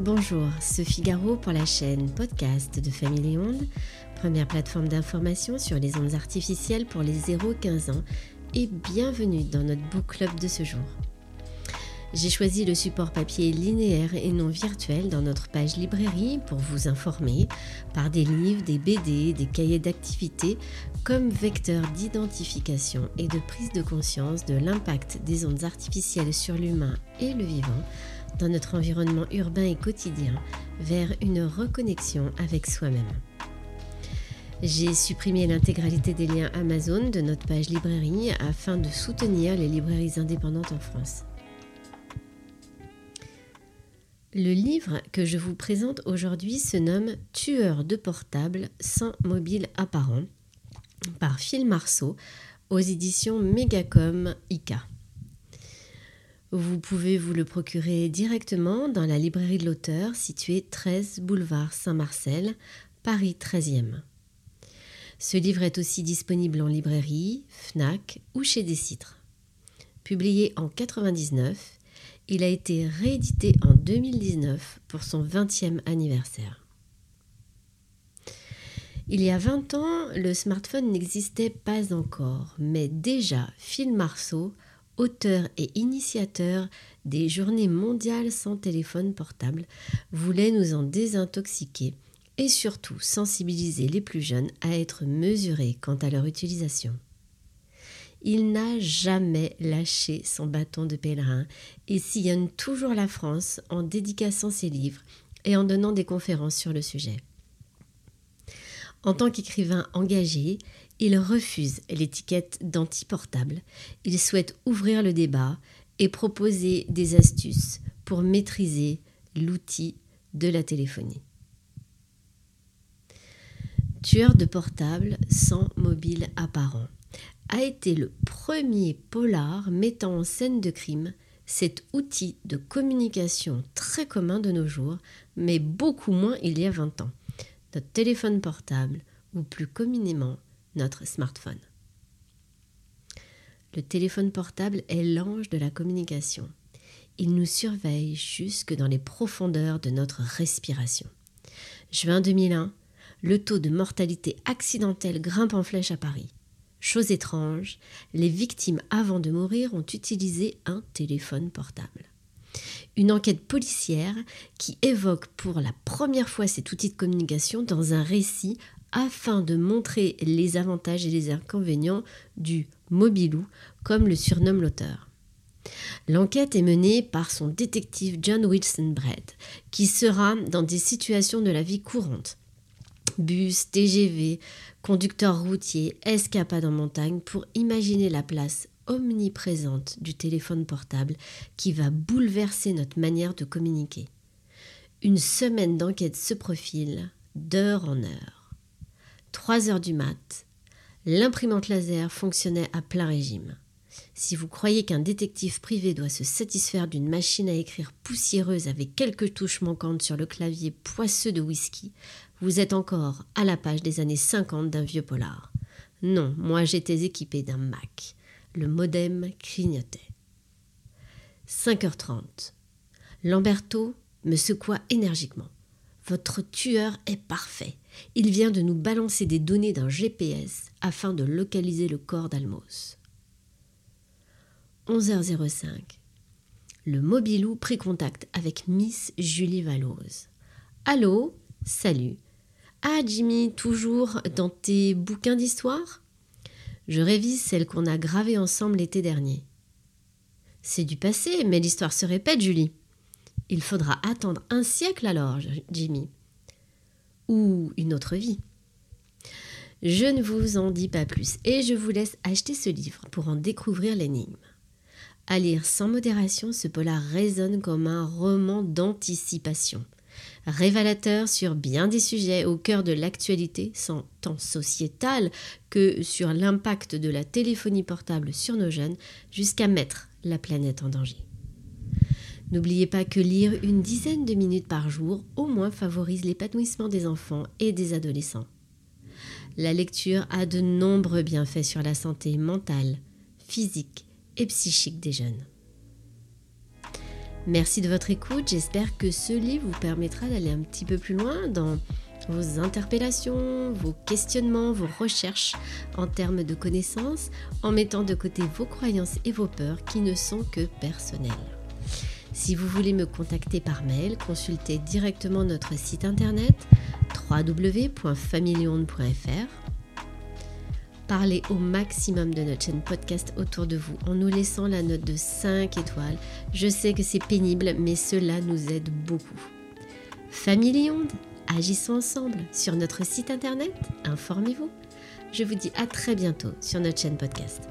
Bonjour, Sophie Garot pour la chaîne podcast de Famille Ondes, première plateforme d'information sur les ondes artificielles pour les 0-15 ans, et bienvenue dans notre book club de ce jour. J'ai choisi le support papier linéaire et non virtuel dans notre page librairie pour vous informer par des livres, des BD, des cahiers d'activité comme vecteur d'identification et de prise de conscience de l'impact des ondes artificielles sur l'humain et le vivant dans notre environnement urbain et quotidien vers une reconnexion avec soi-même. J'ai supprimé l'intégralité des liens Amazon de notre page librairie afin de soutenir les librairies indépendantes en France. Le livre que je vous présente aujourd'hui se nomme Tueur de portable sans mobile apparent par Phil Marceau aux éditions Megacom ICA. Vous pouvez vous le procurer directement dans la librairie de l'auteur située 13 boulevard Saint-Marcel, Paris 13e. Ce livre est aussi disponible en librairie, FNAC ou chez Décitre. Publié en 1999, il a été réédité en 2019 pour son 20e anniversaire. Il y a 20 ans, le smartphone n'existait pas encore, mais déjà Phil Marceau auteur et initiateur des journées mondiales sans téléphone portable, voulait nous en désintoxiquer et surtout sensibiliser les plus jeunes à être mesurés quant à leur utilisation. Il n'a jamais lâché son bâton de pèlerin et sillonne toujours la France en dédicaçant ses livres et en donnant des conférences sur le sujet. En tant qu'écrivain engagé, il refuse l'étiquette d'anti-portable. Il souhaite ouvrir le débat et proposer des astuces pour maîtriser l'outil de la téléphonie. Tueur de portable sans mobile apparent a été le premier polar mettant en scène de crime cet outil de communication très commun de nos jours, mais beaucoup moins il y a 20 ans. Notre téléphone portable, ou plus communément notre smartphone. Le téléphone portable est l'ange de la communication. Il nous surveille jusque dans les profondeurs de notre respiration. Juin 2001, le taux de mortalité accidentelle grimpe en flèche à Paris. Chose étrange, les victimes avant de mourir ont utilisé un téléphone portable. Une enquête policière qui évoque pour la première fois cet outil de communication dans un récit afin de montrer les avantages et les inconvénients du mobilou, comme le surnomme l'auteur. L'enquête est menée par son détective John Wilson Brett, qui sera dans des situations de la vie courante. Bus, TGV, conducteur routier, escapade en montagne pour imaginer la place omniprésente du téléphone portable qui va bouleverser notre manière de communiquer. Une semaine d'enquête se profile, d'heure en heure. 3 heures du mat, l'imprimante laser fonctionnait à plein régime. Si vous croyez qu'un détective privé doit se satisfaire d'une machine à écrire poussiéreuse avec quelques touches manquantes sur le clavier poisseux de whisky, vous êtes encore à la page des années 50 d'un vieux polar. Non, moi j'étais équipé d'un Mac. Le modem clignotait. 5h30. Lamberto me secoua énergiquement. Votre tueur est parfait. Il vient de nous balancer des données d'un GPS afin de localiser le corps d'Almos. 11h05. Le mobilou prit contact avec Miss Julie Vallose. Allô? Salut. Ah, Jimmy, toujours dans tes bouquins d'histoire? Je révise celle qu'on a gravée ensemble l'été dernier. C'est du passé, mais l'histoire se répète, Julie. Il faudra attendre un siècle alors, Jimmy ou une autre vie. Je ne vous en dis pas plus et je vous laisse acheter ce livre pour en découvrir l'énigme. À lire sans modération, ce polar résonne comme un roman d'anticipation, révélateur sur bien des sujets au cœur de l'actualité, tant sociétale que sur l'impact de la téléphonie portable sur nos jeunes, jusqu'à mettre la planète en danger. N'oubliez pas que lire une dizaine de minutes par jour au moins favorise l'épanouissement des enfants et des adolescents. La lecture a de nombreux bienfaits sur la santé mentale, physique et psychique des jeunes. Merci de votre écoute, j'espère que ce livre vous permettra d'aller un petit peu plus loin dans vos interpellations, vos questionnements, vos recherches en termes de connaissances, en mettant de côté vos croyances et vos peurs qui ne sont que personnelles. Si vous voulez me contacter par mail, consultez directement notre site internet www.familionde.fr Parlez au maximum de notre chaîne podcast autour de vous en nous laissant la note de 5 étoiles. Je sais que c'est pénible, mais cela nous aide beaucoup. Famille agissons ensemble sur notre site internet, informez-vous. Je vous dis à très bientôt sur notre chaîne podcast.